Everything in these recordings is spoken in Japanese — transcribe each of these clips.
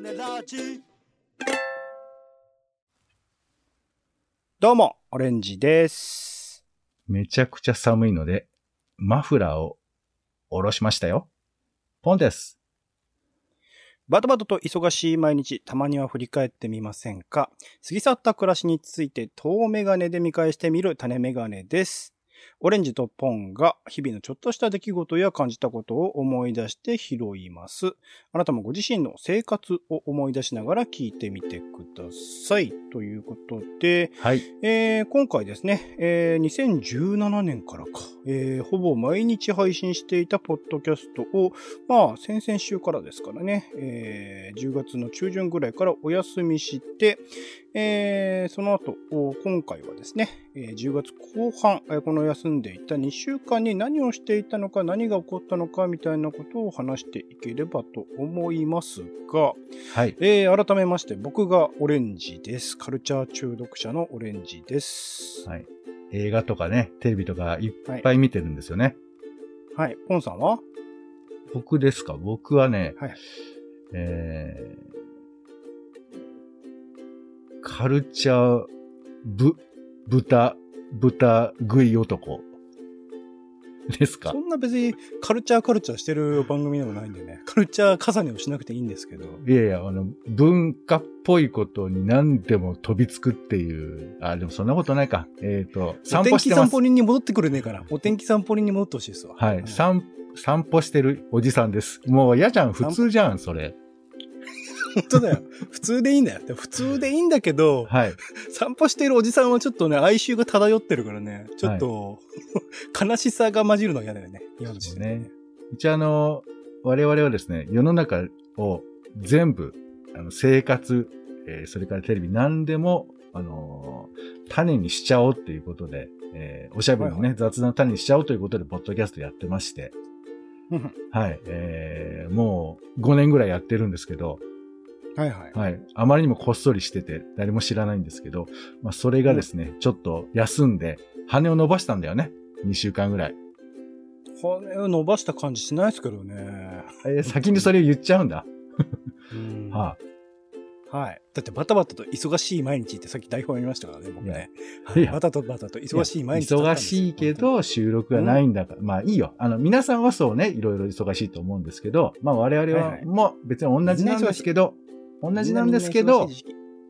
種ラジどうも、オレンジです。めちゃくちゃ寒いので、マフラーを下ろしましたよ。ポンです。バタバタと忙しい毎日、たまには振り返ってみませんか？過ぎ去った暮らしについて遠メガネで見返してみる種メガネです。オレンジとポンが日々のちょっとした出来事や感じたことを思い出して拾います。あなたもご自身の生活を思い出しながら聞いてみてください。ということで、はい。えー今回ですね、えー2017年からか、えーほぼ毎日配信していたポッドキャストを、まあ、先々週からですからね、えー10月の中旬ぐらいからお休みして、えーその後、お今回はですね、えー10月後半、えーこの休んでいた2週間に何をしていたのか、何が起こったのか、みたいなことを話していければと思いますが、はい。えー改めまして、僕がオレンジです。カルチャー中毒者のオレンジです。はい。映画とかね、テレビとかいっぱい見てるんですよね。はい。ポンさんは？僕ですか？僕はね、はいえー、カルチャー、ぶ、豚、豚食い男。ですか？そんな別にカルチャーカルチャーしてる番組でもないんでね。カルチャー重ねをしなくていいんですけど。いやいや、あの、文化っぽいことに何でも飛びつくっていう。あ、でもそんなことないか。えっ、と、散お天歩してます気散歩。人に戻ってくれねえから。お天気散歩人に戻ってほしいですわ。はい。うん散、散歩してるおじさんです。もう嫌じゃん。普通じゃん、それ。本当だよ。普通でいいんだよ。普通でいいんだけど、はい。散歩してるおじさんはちょっとね、哀愁が漂ってるからね。ちょっと、悲しさが混じるのが嫌だよね。今の時点でね。一応あの、我々はですね、世の中を全部、あの生活、えーそれからテレビ何でも、あのー種にしちゃおうっていうことで、えーおしゃべりのね、はい雑談の種にしちゃおうということで、ポッドキャストやってまして、う んはい、えーもう5年ぐらいやってるんですけど、はいはい。はい。あまりにもこっそりしてて、誰も知らないんですけど、まあ、それがですね、ちょっと休んで、羽を伸ばしたんだよね。2週間ぐらい。骨を伸ばした感じしないですけどね。えー先にそれを言っちゃうんだ。うんははい。だってバタバタと忙しい毎日ってさっき台本読みましたからね、僕ね。はいバタとバタとい忙しい毎日だったん忙。しいけど、収録がないんだから、まあいいよ。あの、皆さんはそうね、いろいろ忙しいと思うんですけど、まあ我々はもう別に同じなんですけど、にじなんですけど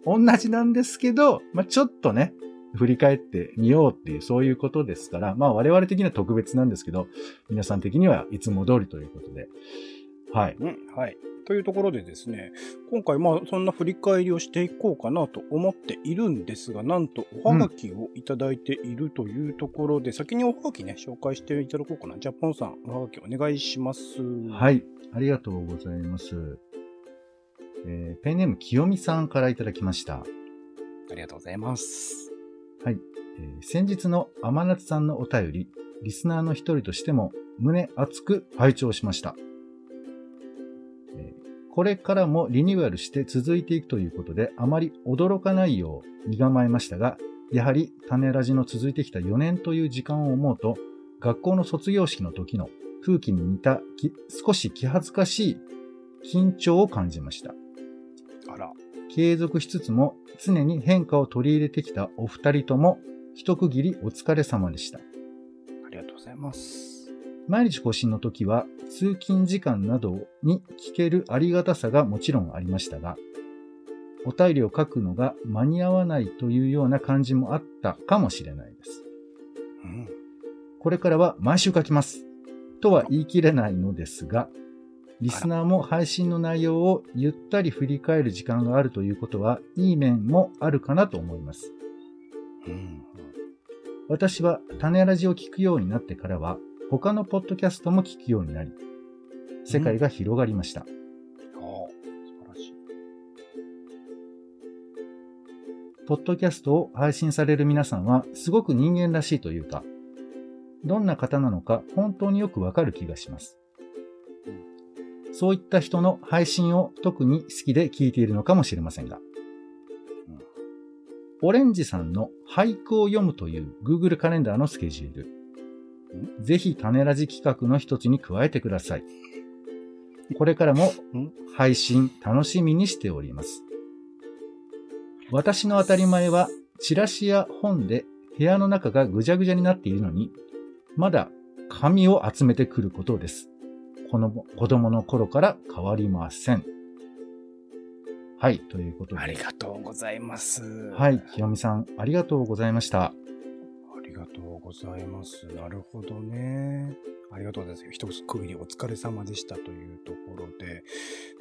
同じなんですけど、まあちょっとね、振り返ってみようっていう、そういうことですから、まあ我々的には特別なんですけど、皆さん的にはいつも通りということで。はい。うん、はい。というところでですね、今回まあそんな振り返りをしていこうかなと思っているんですが、なんとおはがきをいただいているというところで、先におはがきね、紹介していただこうかな。じゃあ、ポンさん、おはがきお願いします。はいい。ありがとうございます。えーペンネーム清美さんからいただきました。ありがとうございます。はい。えー先日の甘夏さんのお便り、リスナーの一人としても胸熱く拝聴しました。えーこれからもリニューアルして続いていくということで、あまり驚かないよう身構えましたが、やはり種ラジの続いてきた4年という時間を思うと、学校の卒業式の時の空気に似たき少し気恥ずかしい緊張を感じました。あら。継続しつつも常に変化を取り入れてきたお二人とも一区切りお疲れ様でした。ありがとうございます。毎日更新の時は通勤時間などに聞けるありがたさがもちろんありましたが、お便りを書くのが間に合わないというような感じもあったかもしれないです。うん。これからは毎週書きます。とは言い切れないのですが、リスナーも配信の内容をゆったり振り返る時間があるということは、いい面もあるかなと思います。うん。私は種ラジを聞くようになってからは、他のポッドキャストも聞くようになり、世界が広がりました。ああ、素晴らしい。ポッドキャストを配信される皆さんは、すごく人間らしいというか、どんな方なのか本当によくわかる気がします。そういった人の配信を特に好きで聞いているのかもしれませんが、オレンジさんの俳句を読むという Google カレンダーのスケジュール、ぜひ種ラジ企画の一つに加えてください。これからも配信楽しみにしております。私の当たり前は、チラシや本で部屋の中がぐじゃぐじゃになっているのに、まだ紙を集めてくることです。この子供の頃から変わりません。はい、ということで。ありがとうございます。はい、清美さん、ありがとうございました。ありがとうございます。なるほどね。ありがとうございます。一つ区切りお疲れ様でしたというところで、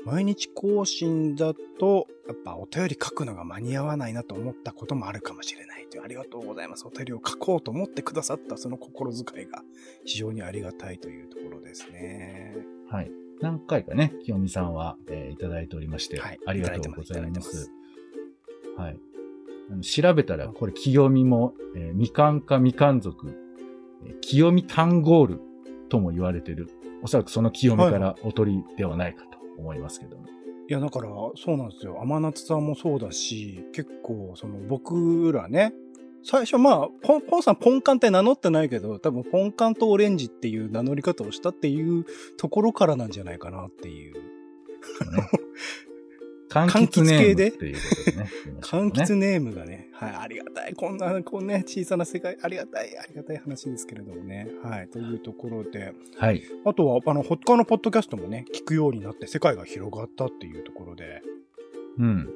毎日更新だと、やっぱお便り書くのが間に合わないなと思ったこともあるかもしれないという。ありがとうございます。お便りを書こうと思ってくださったその心遣いが非常にありがたいというところですね。はい。何回かね、清美さんは、えーいただいておりまして、はいありがとうございま。ますはい。あの調べたら、これ、清美も、えーみかんかみかん族、えー清美タンゴールとも言われてる。おそらくその清美からお取りではないかと思いますけども。いや、だから、そうなんですよ。甘夏さんもそうだし、結構、その、僕らね、最初、まあ、ポン、ポンさんポンカンって名乗ってないけど、多分、ポンカンとオレンジっていう名乗り方をしたっていうところからなんじゃないかなっていう。そうね柑橘ネームっていうことで？ね。柑ね橘ネームがね、はい、ありがたい。こんな、こんな小さな世界、ありがたい、ありがたい話ですけれどもね。はい、というところで、はい。あとは、あの、他のポッドキャストもね、聞くようになって世界が広がったっていうところで、うん。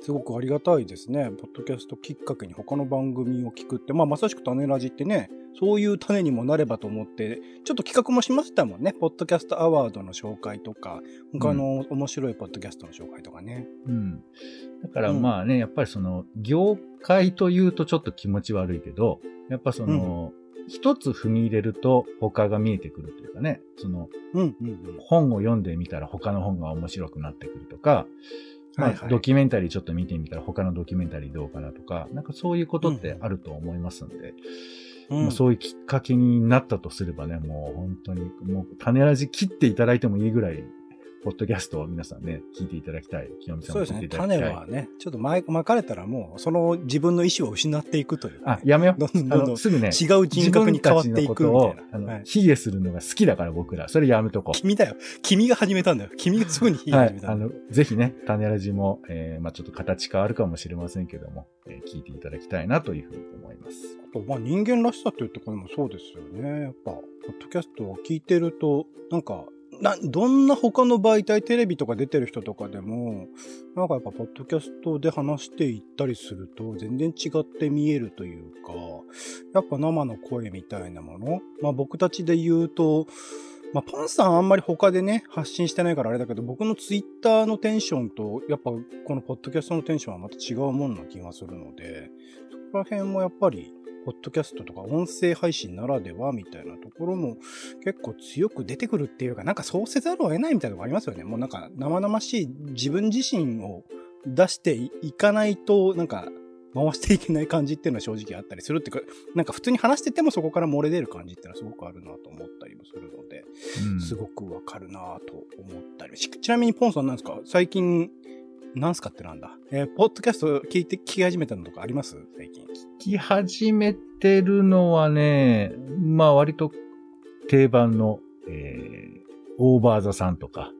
すごくありがたいですね。ポッドキャストきっかけに他の番組を聞くって、まあまさしく種ラジってね、そういう種にもなればと思って、ちょっと企画もしましたもんね。ポッドキャストアワードの紹介とか、他の面白いポッドキャストの紹介とかね。うん。だからうんまあね、やっぱりその、業界というとちょっと気持ち悪いけど、やっぱその、一つ踏み入れると他が見えてくるというかね、その、うんうんうん。本を読んでみたら他の本が面白くなってくるとか、まあ、ドキュメンタリーちょっと見てみたら他のドキュメンタリーどうかなとか、なんかそういうことってあると思いますんで、うん。まあ、そういうきっかけになったとすればね、もう本当に、もう種ラジ切っていただいてもいいぐらい、ポッドキャストを皆さんね、聞いていただきたい。清美さんも聞いてそうですね。いただきたい。種はね、ちょっとままかれたらもう、その自分の意思を失っていくというかあね、、やめよう。どんどんどんすぐね、違う人格に変わっていくみたいな。あの、はい卑下するのが好きだから僕ら。それやめとこう。君だよ。君が始めたんだよ。君がすぐに言いはい始め。たんだよ。あの、ぜひね、種ラジも、えー、まあちょっと形変わるかもしれませんけども、えー聞いていただきたいなというふうに思います。あとまあ人間らしさというところもそうですよね。やっぱ、ポッドキャストを聞いてると、なんか、な、どんな他の媒体、テレビとか出てる人とかでも、なんかやっぱ、ポッドキャストで話していったりすると、全然違って見えるというか、やっぱ生の声みたいなもの。まあ僕たちで言うと、まあ、ポンさんあんまり他でね、発信してないからあれだけど、僕のツイッターのテンションと、やっぱこのポッドキャストのテンションはまた違うもんな気がするので、そこら辺もやっぱり、ポッドキャストとか音声配信ならではみたいなところも結構強く出てくるっていうか、なんかそうせざるを得ないみたいなとこありますよね。もうなんか生々しい自分自身を出していかないと、なんか回していけない感じっていうのは正直あったりするっていうか、なんか普通に話しててもそこから漏れ出る感じっていうのはすごくあるなと思ったりもするので、うん。すごくわかるなと思ったりし。ちなみにポンさんなんですか？最近、なんすかってなんだ？えーポッドキャスト聞いて、聞き始めたのとかあります？最近。聞き始めてるのはね、まあ割と定番の、えー、オーバーザさんとか、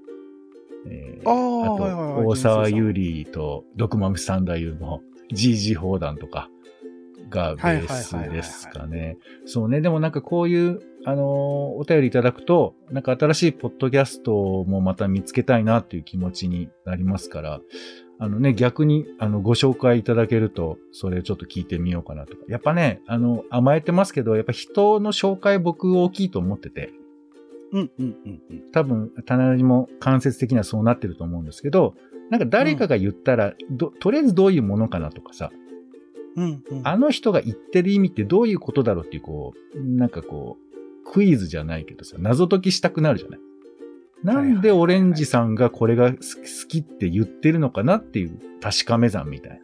えー、あーあと、はいはいはい大沢優里と毒豆サンダーユーの GG 砲弾とかがベースですかね。そうね、でもなんかこういう、あのーお便りいただくと、なんか新しいポッドキャストもまた見つけたいなっていう気持ちになりますから、あのね、逆に、あの、ご紹介いただけると、それちょっと聞いてみようかなとか。やっぱね、あの、甘えてますけど、やっぱ人の紹介僕大きいと思ってて、うんうんうんうん。多分、棚ラジも間接的にはそうなってると思うんですけど、なんか誰かが言ったら、どとりあえずどういうものかなとかさ、うんうん。あの人が言ってる意味ってどういうことだろうっていう、こう、なんかこう、クイズじゃないけどさ、謎解きしたくなるじゃない？なんでオレンジさんがこれが好きって言ってるのかなっていう確かめ算みたい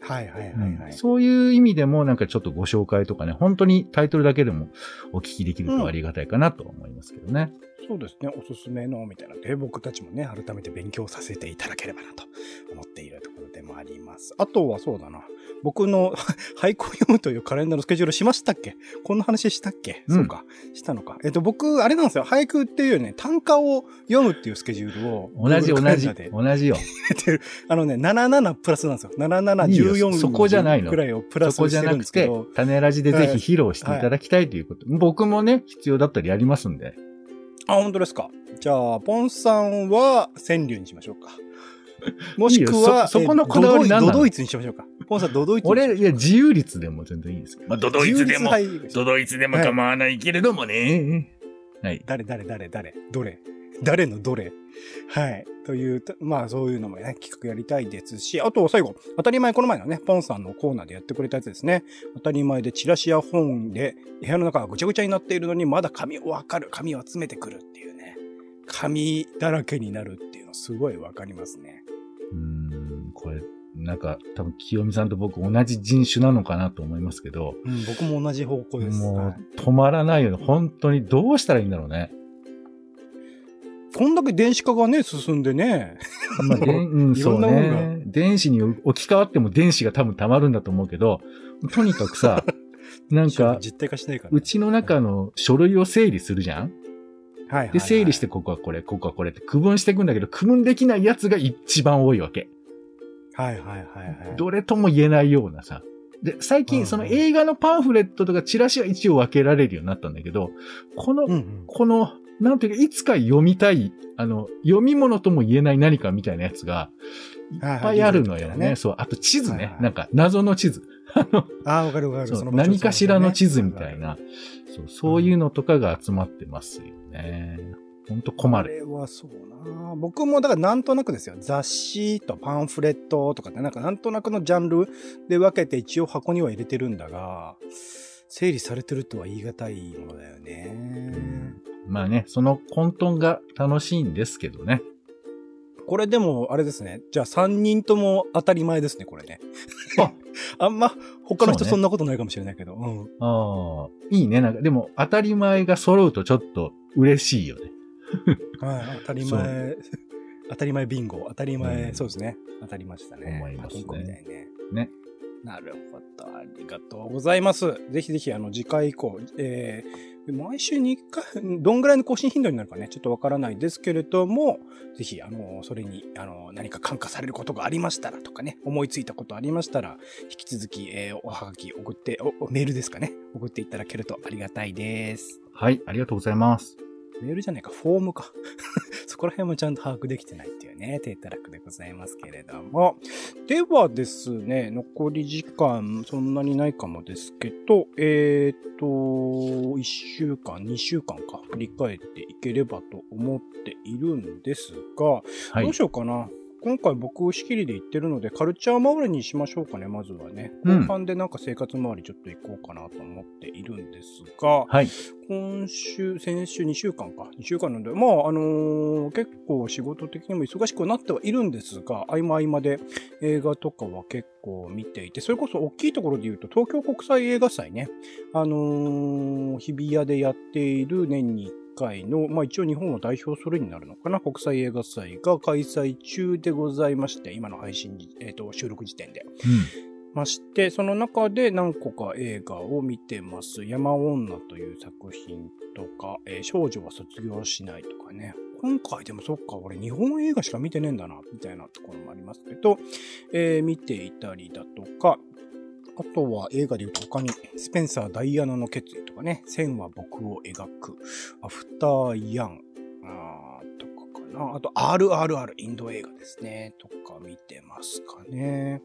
はいはいな、はいはい。そういう意味でもなんかちょっとご紹介とかね、本当にタイトルだけでもお聞きできるとありがたいかなと思いますけどね。そうですね、おすすめの、みたいなので、僕たちもね、改めて勉強させていただければなと思っているところでもあります。あとはそうだな、僕の 俳句を読むというカレンダーのスケジュールしましたっけ？こんな話したっけ、うんそうか、したのか。えっと、僕、あれなんですよ、俳句っていうよりね、短歌を読むっていうスケジュールを、同じ同じ同じよ。あのね、77プラスなんですよ。77、いいよ14そこじゃないのくらいをプラスそこじしてるゃなんくてですけど、、種ラジでぜひ披露していただきたいということ。僕もね、必要だったらやりますんで。あ、本当ですか。じゃあ、ポンさんは川柳にしましょうか。もしくいいよは、そそこのえこだわりドドイツにしましょうか。ポンさん、ドドイツ俺、いや、自由率でも全然いいですけど。まあ、ドドイツでも、ドドイツでも構わないけれどもね。はい。誰、誰、誰、誰、どれ？誰のどれ？はい。というと、まあそういうのもね、企画やりたいですし、あと最後、当たり前この前のね、ポンさんのコーナーでやってくれたやつですね。当たり前でチラシや本で部屋の中がぐちゃぐちゃになっているのに、まだ紙をわかる、紙を集めてくるっていうね。紙だらけになるっていうのすごいわかりますね。うーん、これ、なんか、多分、清美さんと僕同じ人種なのかなと思いますけど、うん、僕も同じ方向です。もはいう止まらないよね。本当にどうしたらいいんだろうね。こんだけ電子化がね、進んでね。まあ、うん、いそうね。電子に置き換わっても電子が多分溜まるんだと思うけど、とにかくさ、なんか、実体化しないから。うちの中の書類を整理するじゃん？はいはいはいで、整理して、ここはこれ、ここはこれって区分していくんだけど、区分できないやつが一番多いわけ。はいはいはいはい。どれとも言えないようなさ。で、最近その映画のパンフレットとかチラシは一応分けられるようになったんだけど、この、うんうん。この、なんていうか、いつか読みたい、あの、読み物とも言えない何かみたいなやつが、いっぱいあるのよね。はいはいそう。あと地図ね。はいはいなんか、謎の地図。ああ、わかるわかる。そうの何かしらの地図みたい。そな。そう、そういうのとかが集まってますよね。ほんと困ある。れはそうな。僕もだからなんとなくですよ。雑誌とパンフレットとかってなんかなんとなくのジャンルで分けて一応箱には入れてるんだが、整理されてるとは言い難いものだよね。まあね、その混沌が楽しいんですけどね。これでも、あれですね。じゃあ3人とも当たり前ですね、これね。あ あんま、他の人そんなことないかもしれないけど。うん。ああ、いいね。なんか、でも当たり前が揃うとちょっと嬉しいよね。はい、当たりそ前、当たり前ビンゴ、当たり前、うんそうですね。当たりましたね。思いますねみたいにね。ね。なるほど。ありがとうございます。ぜひぜひ、あの、次回以降、えー、毎週に1回、どんぐらいの更新頻度になるかね、ちょっとわからないですけれども、ぜひ、あの、それに、あの、何か感化されることがありましたらとかね、思いついたことありましたら、引き続き、えーおはがき送ってお、おメールですかね、送っていただけるとありがたいです。はい、ありがとうございます。メールじゃないか、フォームか。そこら辺もちゃんと把握できてないっていうね、低たらくでございますけれども。ではですね、残り時間そんなにないかもですけど、えーっと、1週間、2週間か、振り返っていければと思っているんですが、はいどう。しようかな。今回僕仕切りで言ってるので、カルチャー周りにしましょうかね、まずはね。うん後半でなんか生活周りちょっと行こうかなと思っているんですが、はい。今週、先週2週間か。2週間なんで、まあ、あのー結構仕事的にも忙しくなってはいるんですが、合間合間で映画とかは結構見ていて、それこそ大きいところで言うと、東京国際映画祭ね。あのー日比谷でやっている年に1回の、まあ一応日本を代表するになるのかな、国際映画祭が開催中でございまして、今の配信時、えっ、と、収録時点で。まして、その中で何個か映画を見てます。山女という作品とか、えー少女は卒業しないとかね。今回でもそっか、俺日本映画しか見てねえんだな、みたいなところもありますけど、えー見ていたりだとか、あとは映画で言うと他に、スペンサー・ダイアナの決意とかね、線は僕を描く、アフター・ヤン、あーとかかな。あと、RRR、インド映画ですね、とか見てますかね。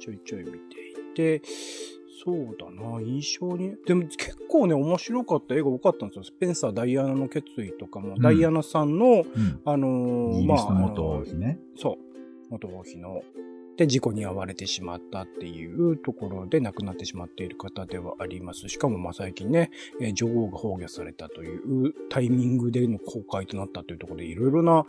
ちょいちょい見ていて、そうだな、印象に。でも結構ね、面白かった映画多かったんですよ。スペンサー・ダイアナの決意とかも、んダイアナさんの、うん。あのーまあ、元王妃ね。そう。元王妃の。って事故に遭われてしまったっていうところで亡くなってしまっている方ではあります。しかもまあ最近ね、えー女王が崩御されたというタイミングでの公開となったというところでいろいろな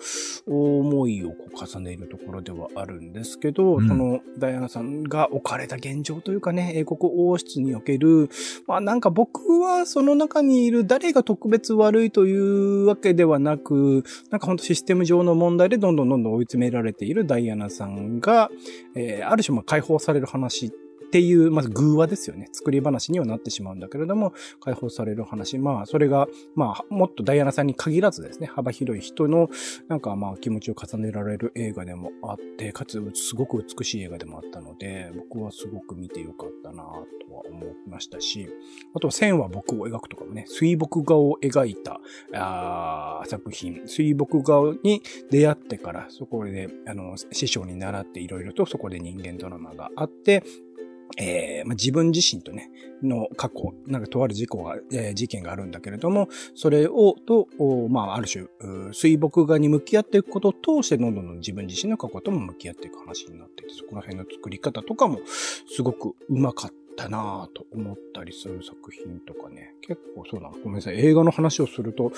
思いをこう重ねるところではあるんですけど、うんそのダイアナさんが置かれた現状というかね、英国王室における、まあなんか僕はその中にいる誰が特別悪いというわけではなく、なんか本当システム上の問題でどんどんどんどん追い詰められているダイアナさんが、えーある種まあ解放される話っていう、まず偶話ですよね。作り話にはなってしまうんだけれども、解放される話。まあ、それが、まあ、もっとダイアナさんに限らずですね、幅広い人の、なんかまあ、気持ちを重ねられる映画でもあって、かつ、すごく美しい映画でもあったので、僕はすごく見てよかったなとは思いましたし、あとは線は僕を描くとかもね、水墨画を描いた、あー作品、水墨画に出会ってから、そこで、あの、師匠に習っていろいろとそこで人間ドラマがあって、えーまあ、自分自身とね、の過去、なんかとある事故が、えー事件があるんだけれども、それを、と、まあ、ある種、水墨画に向き合っていくことを通して、どんどん自分自身の過去とも向き合っていく話になってて、そこら辺の作り方とかも、すごくうまかったなぁと思ったりする作品とかね、結構そうだな、ごめんなさい、映画の話をすると、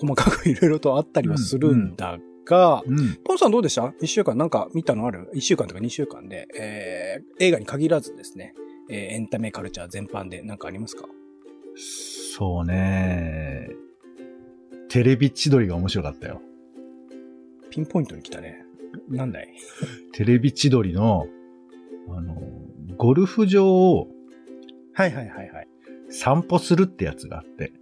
細かくいろいろとあったりはするんだが、うん。ポンさんどうでした？一週間なんか見たのある？一週間とか二週間で、えー、映画に限らずですね、えーエンタメカルチャー全般でなんかありますか？そうね。テレビ千鳥が面白かったよ。ピンポイントに来たね。なんだい？テレビ千鳥の、あの、ゴルフ場をはいはいはいはい。散歩するってやつがあって、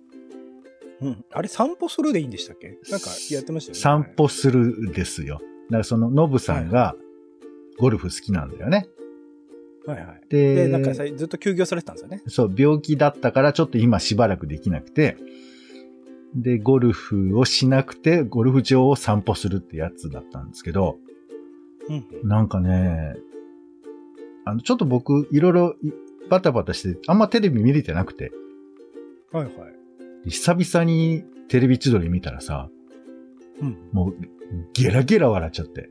うん。あれ散歩するでいいんでしたっけ？なんかやってましたよね。散歩するですよ。だからその、ノブさんがゴルフ好きなんだよね。はいはい。で、で、なんかさずっと休業されてたんですよね？そう、病気だったからちょっと今しばらくできなくて、で、ゴルフをしなくて、ゴルフ場を散歩するってやつだったんですけど、うん。なんかね、あの、ちょっと僕、いろいろいバタバタして、あんまテレビ見れてなくて、はいはい。久々にテレビ千鳥見たらさ、うん。もう、ゲラゲラ笑っちゃって。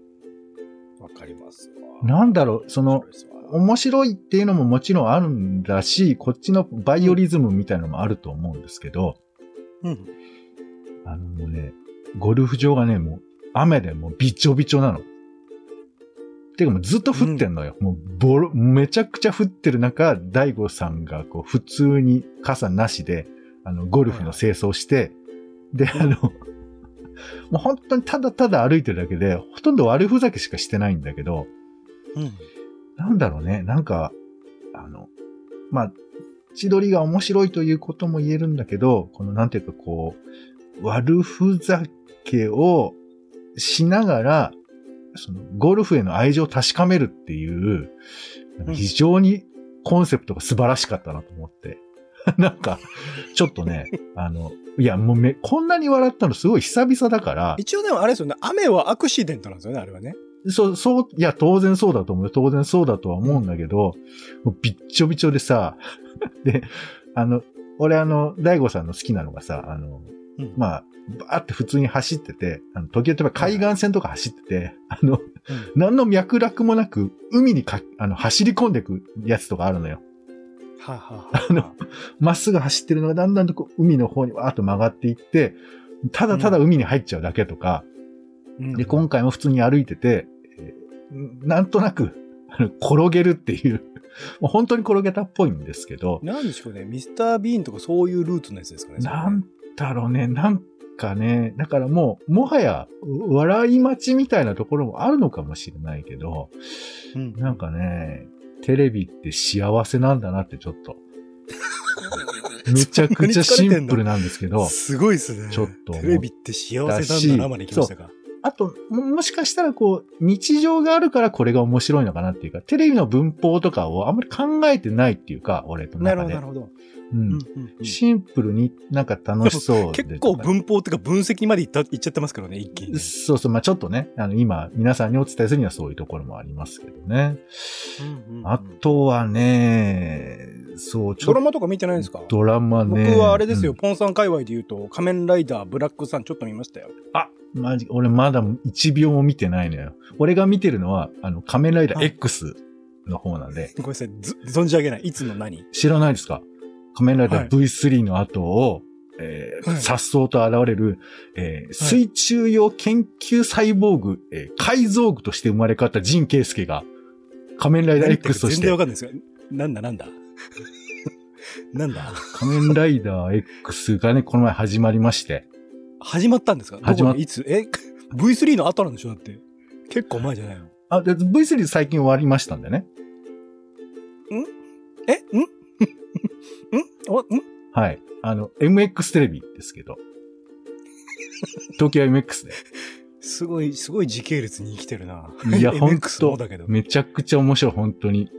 わかりますわ。なんだろう、その面白いっていうのももちろんあるんだし、こっちのバイオリズムみたいなのもあると思うんですけど、うん。あのもうね、ゴルフ場がね、もう雨でもうびちょびちょなの。てかもうずっと降ってんのよ。もうボロ、めちゃくちゃ降ってる中、大悟さんがこう普通に傘なしで、あの、ゴルフの清掃して、で、あの、もう本当にただただ歩いてるだけで、ほとんど悪ふざけしかしてないんだけど、うん。なんだろうね、なんか、あの、まあ、千鳥が面白いということも言えるんだけど、このなんていうかこう、悪ふざけをしながら、そのゴルフへの愛情を確かめるっていう、非常にコンセプトが素晴らしかったなと思って。なんか、ちょっとね、あの、いや、もうめ、こんなに笑ったのすごい久々だから、一応でもあれですよね、雨はアクシデントなんですよね、あれはね。そう、そう、いや、当然そうだと思うよ。当然そうだとは思うんだけど、もうびっちょびちょでさ、で、あの、俺あの、大悟さんの好きなのがさ、あの、うんまあ、バーって普通に走ってて、あの時々海岸線とか走ってて、あの、何の脈絡もなく、海にか、あの、走り込んでくやつとかあるのよ。はあ、はあはあのまっすぐ走ってるのがだんだんとこう海の方にわーっと曲がっていって、ただただ海に入っちゃうだけとか、うん。で、今回も普通に歩いてて、えーなんとなく、あの転げるっていう、もう本当に転げたっぽいんですけど、なんでしょうね、ミスター・ビーンとかそういうルーツのやつですかね。なんだろうね、なんかね、だからもう、もはや、う笑い待ちみたいなところもあるのかもしれないけど、うん。なんかね、テレビって幸せなんだなってちょっと。めちゃくちゃシンプルなんですけど、すごいですね。ちょっとテレビって幸せなんだなまで行きましたか。あと、ももしかしたらこう、日常があるからこれが面白いのかなっていうか、テレビの文法とかをあんまり考えてないっていうか、俺となるほど。なるほど。ううんシンプルになんか楽しそうで。結構文法っていうか分析までいったいっちゃってますけどね、一気にね。そうそう、まあちょっとね、あの、今、皆さんにお伝えするにはそういうところもありますけどね。うんうんうんあとはね、そう、ドラマとか見てないんですか？ドラマね。僕はあれですよ、うんポンさん界隈で言うと、仮面ライダーブラックさんちょっと見ましたよ。マジ、俺まだ1秒も見てないのよ。俺が見てるのは、あの、仮面ライダー X の方なんで、ごめんなさい、ず存じ上げない。いつの何？知らないですか？仮面ライダーはい。V3 の後を、えーはい。颯爽と現れる、えー水中用研究サイボーグ、えー改造具として生まれ変わったジン・ケイスケが、仮面ライダー X として。か全然わ、かんないですよ。なんだなんだ？なんだ？仮面ライダー X がね、この前始まりまして、始まったんですか？始まっいつ？え ?V3 の後なんでしょ？だって。結構前じゃないの。あ、で V3 最近終わりましたんでね。え？んん？おん？はい。あの、MX テレビですけど。東京 MX で。すごい、すごい時系列に生きてるな。いや、ほんとだけど。めちゃくちゃ面白い、本当に。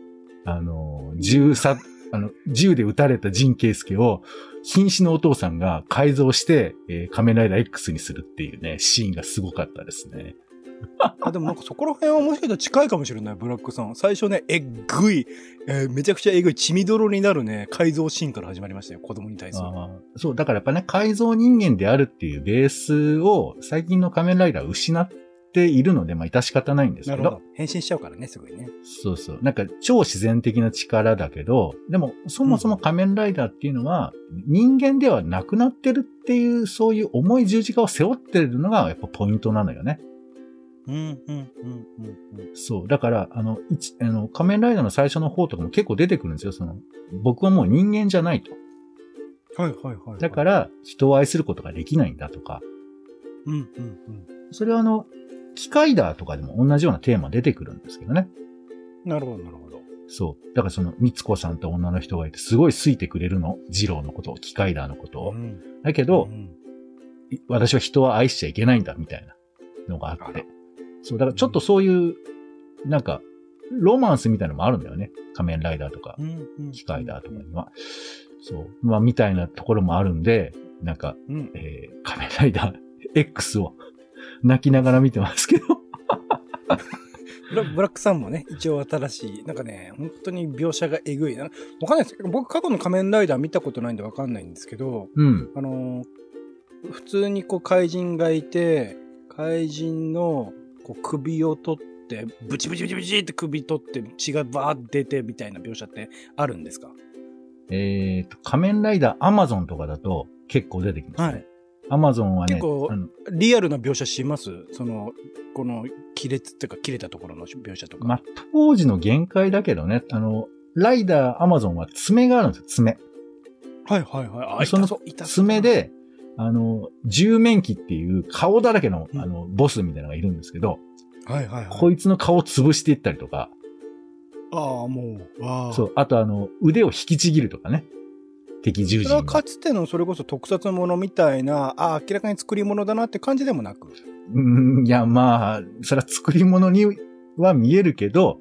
あの、銃さ、あの、銃で撃たれたジン・ケイスケを、瀕死のお父さんが改造して、えー仮面ライダー X にするっていうね、シーンがすごかったですね。あ、でもなんかそこら辺はもしかしたら近いかもしれない、ブラックさん。最初ね、えっぐい、えーめちゃくちゃえぐい血みどろになるね、改造シーンから始まりましたよ、子供に対する。そう、だからやっぱね、改造人間であるっていうベースを最近の仮面ライダーは失っているので、まあ、致し方ないんですけど。なるほど。変身しちゃうからね、すぐにね。そうそう。なんか超自然的な力だけど、でもそもそも仮面ライダーっていうのは人間ではなくなってるっていうそういう重い十字架を背負ってるのがやっぱポイントなのよね。うん、うん、うん、うん、うん。そう。だから、あの、一あの仮面ライダーの最初の方とかも結構出てくるんですよ。その、僕はもう人間じゃないと。はい、はい、はい。、だからら、人を愛することができないんだとか。うん、うん、うん。それはあの、機械だとかでも同じようなテーマ出てくるんですけどね。なるほど、なるほど。そう。だからその、みつこさんって女の人がいて、すごい好いてくれるの。二郎のことを、機械だのことを。ん。だけどう、ん私は人は愛しちゃいけないんだ、みたいなのがあって。そう、だからちょっとそういう、なんか、ロマンスみたいなのもあるんだよね。仮面ライダーとか。機械だとかには。そう。まあ、みたいなところもあるんで、なんか、うん。えー、仮面ライダー X を 泣きながら見てますけど。ブラブラックさんもね、一応新しい、なんかね、本当に描写がえぐいな。わかんないですけど、僕過去の仮面ライダー見たことないんでわかんないんですけど、うん。あのー普通にこう怪人がいて、怪人のこう首を取って、ブチブチブチブチって首取って血がバーって出てみたいな描写ってあるんですか？えーと、仮面ライダーアマゾンとかだと結構出てきますね。はいアマゾンはね、結構リアルな描写します？その、この亀裂っていうか切れたところの描写とか。まあ、当時の限界だけどね、あの、ライダーアマゾンは爪があるんですよ、爪。はいはいはい。あ、その爪、で、あの、十面鬼っていう顔だらけの、うんあの、ボスみたいなのがいるんですけど、はいはいはい。こいつの顔を潰していったりとか、ああ、もう、わあ。そう、あとあの、腕を引きちぎるとかね。敵十それは。かつてのそれこそ特撮ものみたいな、ああ、明らかに作り物だなって感じでもなく。うん、いや、まあ、それは作り物には見えるけど、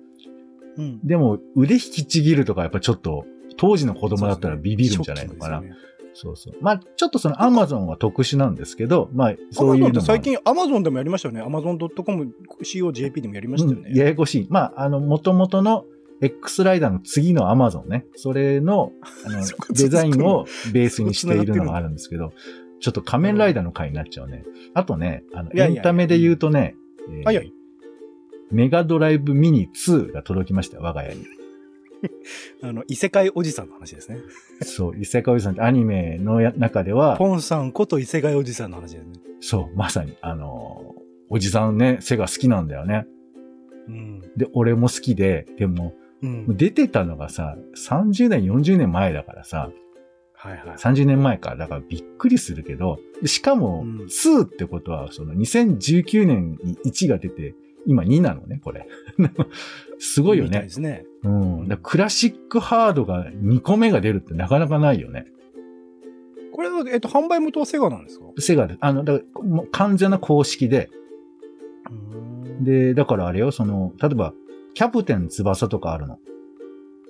うん。でも腕引きちぎるとかやっぱちょっと、当時の子供だったらビビるんじゃないのかな。ねそうそう。まあ、ちょっとそのアマゾンは特殊なんですけど、まあ、アそういうの。最近アマゾンでもやりましたよね。アマゾン .com、COJP でもやりましたよね。うんややこしい。まあ、あの、元々の X ライダーの次のアマゾンね。それの、あの デザインをベースにしているのがあるんですけど、ちょっと仮面ライダーの回になっちゃうね。あとね、あの、エンタメで言うとね。メガドライブミニ2が届きましたよ、我が家に。あの、異世界おじさんの話ですね。そう、伊勢川さんってアニメのや中では、ポンさんこと異世界おじさんの話ですね。そう、まさに、あのーおじさんね、背が好きなんだよね。うん。で、俺も好きで、でも、うん。出てたのがさ、30年、40年前だからさ、はいはい。30年前か。だからびっくりするけど、でしかも、うん2ってことは、その2019年に1が出て、今2なのね、これ。すごいよねで。すね。うん。だクラシックハードが2個目が出るってなかなかないよね。これは、えっと、販売元はセガなんですか？セガで。あの、だからもう完全な公式で、うん。で、だからあれよ、その、例えば、キャプテン翼とかあるの。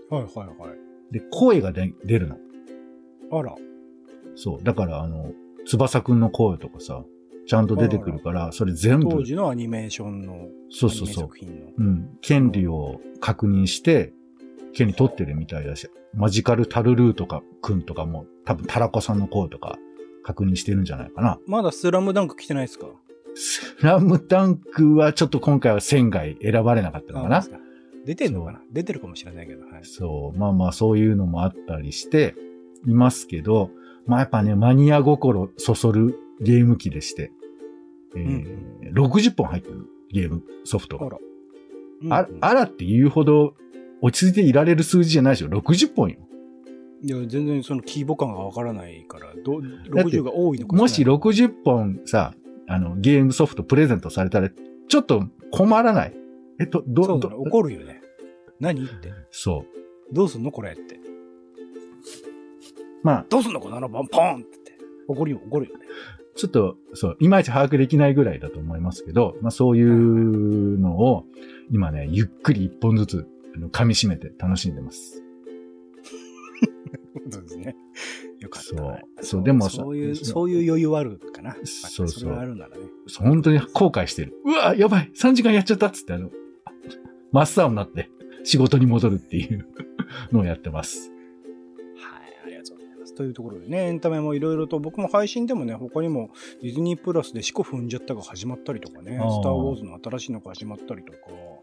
はいはいはい。で、声がで出るの。あら。そう。だから、あの、翼くんの声とかさ、ちゃんと出てくるから、それ全部当、時のアニメーションの、そうそうそう。うん。権利を確認して、権利取ってるみたいだし、マジカルタルルーとか、くんとかも、多分タラコさんの声とか、確認してるんじゃないかな。まだスラムダンク来てないですか？スラムダンクはちょっと今回は仙外選ばれなかったのかなあ。出てんのかな？出てるかもしれないけど、はい。そう。まあまあそういうのもあったりしていますけど、まあやっぱね、マニア心そそるゲーム機でして、えー60本入ってるゲームソフトが。あら。あうんあらって言うほど落ち着いていられる数字じゃないでしょ。60本よ。いや、全然その規模感がわからないから、どだって60が多いのかもし少ないのか60本さ、あの、ゲームソフトプレゼントされたら、ちょっと困らない。えっと、ど、うだね、怒るよね。何って。そう。どうすんのこれって。まあ、どうすんのこの7番ポンって。怒るよ、怒るよね。ちょっと、そう、いまいち把握できないぐらいだと思いますけど、まあそういうのを、今ね、ゆっくり一本ずつ、噛み締めて楽しんでます。そうですね。よかった、そうね。そうでもさそういう、そういう余裕あるかな。そうそうそれがあるならね。そう本当に後悔してる。うわ、やばい !3 時間やっちゃったっつって、あの、真っ青になって仕事に戻るっていうのをやってます。というところでね、エンタメもいろいろと、僕も配信でもね、他にもディズニープラスで四股踏んじゃったが始まったりとかね、スター・ウォーズの新しいのが始まったりとか、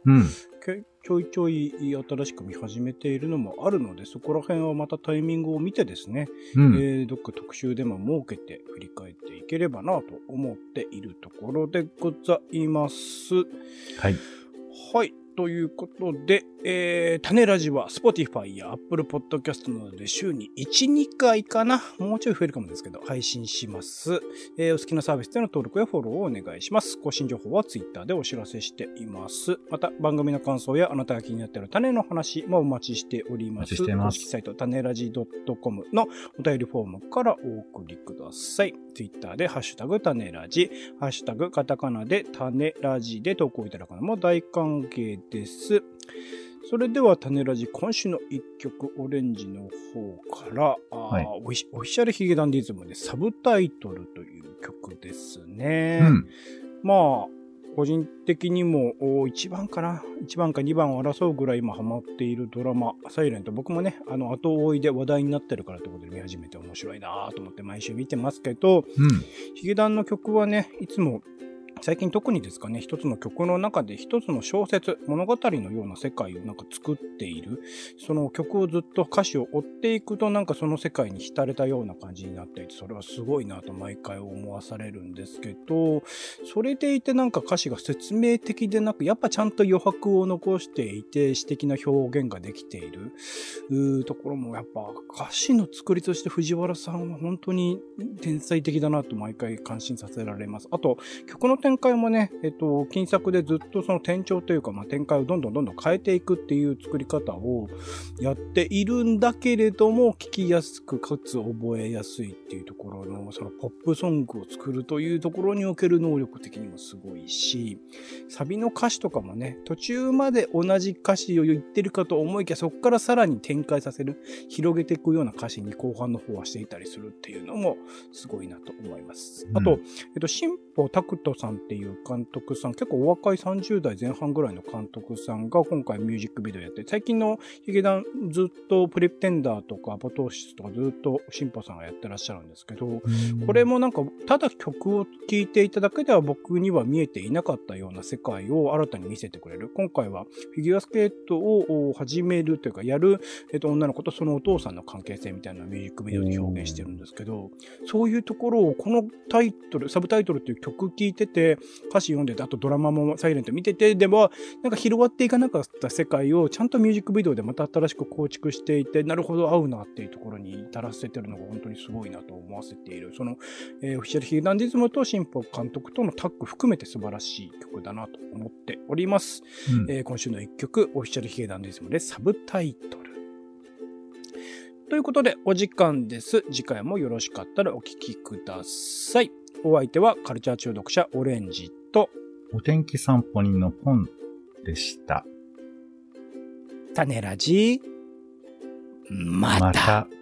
うん。けちょいちょい新しく見始めているのもあるので、そこら辺はまたタイミングを見てですね、うん。えーどっか特集でも設けて振り返っていければなと思っているところでございます。はい。はい。ということで、えー、種ラジは Spotify や Apple Podcast などで週に1、2回かなもうちょい増えるかもですけど、配信します。えー、お好きなサービスでの登録やフォローをお願いします。更新情報は Twitter でお知らせしています。また、番組の感想やあなたが気になっている種の話もお待ちしております。お待ちしています公式サイト、種ラジ .com のお便りフォームからお送りください。Twitter でハッシュタグ種ラジ、ハッシュタグカタカナで種ラジで投稿いただくのも大歓迎です。それでは種ラジ今週の一曲オレンジの方から、はいオフィシャルヒゲダンディズムでサブタイトルという曲ですね。うん。まあ、個人的にもお1番かな ?1 番か2番を争うぐらい今ハマっているドラマ、サイレント。僕もね、あの、後追いで話題になってるからということで見始めて面白いなと思って毎週見てますけど、うん。ヒゲダンの曲はね、いつも最近特にですかね、一つの曲の中で一つの小説、物語のような世界をなんか作っている。その曲をずっと歌詞を追っていくとなんかその世界に浸れたような感じになっていて、それはすごいなと毎回思わされるんですけど、それでいてなんか歌詞が説明的でなく、やっぱちゃんと余白を残していて、詩的な表現ができているうーところもやっぱ歌詞の作りとして藤原さんは本当に天才的だなと毎回感心させられます。あと、曲の展開もね、えっと、金作でずっとその転調というか、まあ、展開をどんどんどんどん変えていくっていう作り方をやっているんだけれども、聞きやすくかつ覚えやすいっていうところの、そのポップソングを作るというところにおける能力的にもすごいし、サビの歌詞とかもね、途中まで同じ歌詞を言ってるかと思いきや、そこからさらに展開させる、広げていくような歌詞に後半の方はしていたりするっていうのもすごいなと思います。あと、うんえっと、新保拓人さんっていう監督さん、結構お若い30代前半ぐらいの監督さんが今回ミュージックビデオやって、最近のヒゲダンずっとプレテンダーとかアポトーシスとかずっと新保さんがやってらっしゃるんですけど、これもなんか、ただ曲を聴いていただけでは僕には見えていなかったような世界を新たに見せてくれる。今回はフィギュアスケートを始めるというか、やる、えっと、女の子とそのお父さんの関係性みたいなミュージックビデオで表現してるんですけど、そういうところをこのタイトル、サブタイトルっていう曲聴いてて、歌詞読んでて、あとドラマもサイレント見てて、でも、なんか広がっていかなかった世界をちゃんとミュージックビデオでまた新しく構築していて、なるほど合うなっていうところに至らせてるのが本当にすごいなと思わせている。その、えーオフィシャルヒゲダンディズムと新保監督とのタッグ含めて素晴らしい曲だなと思っております。うんえー今週の一曲、オフィシャルヒゲダンディズムでサブタイトル。ということで、お時間です。次回もよろしかったらお聴きください。お相手はカルチャー中毒者オレンジとお天気散歩人のポンでした。種ラジ。また。また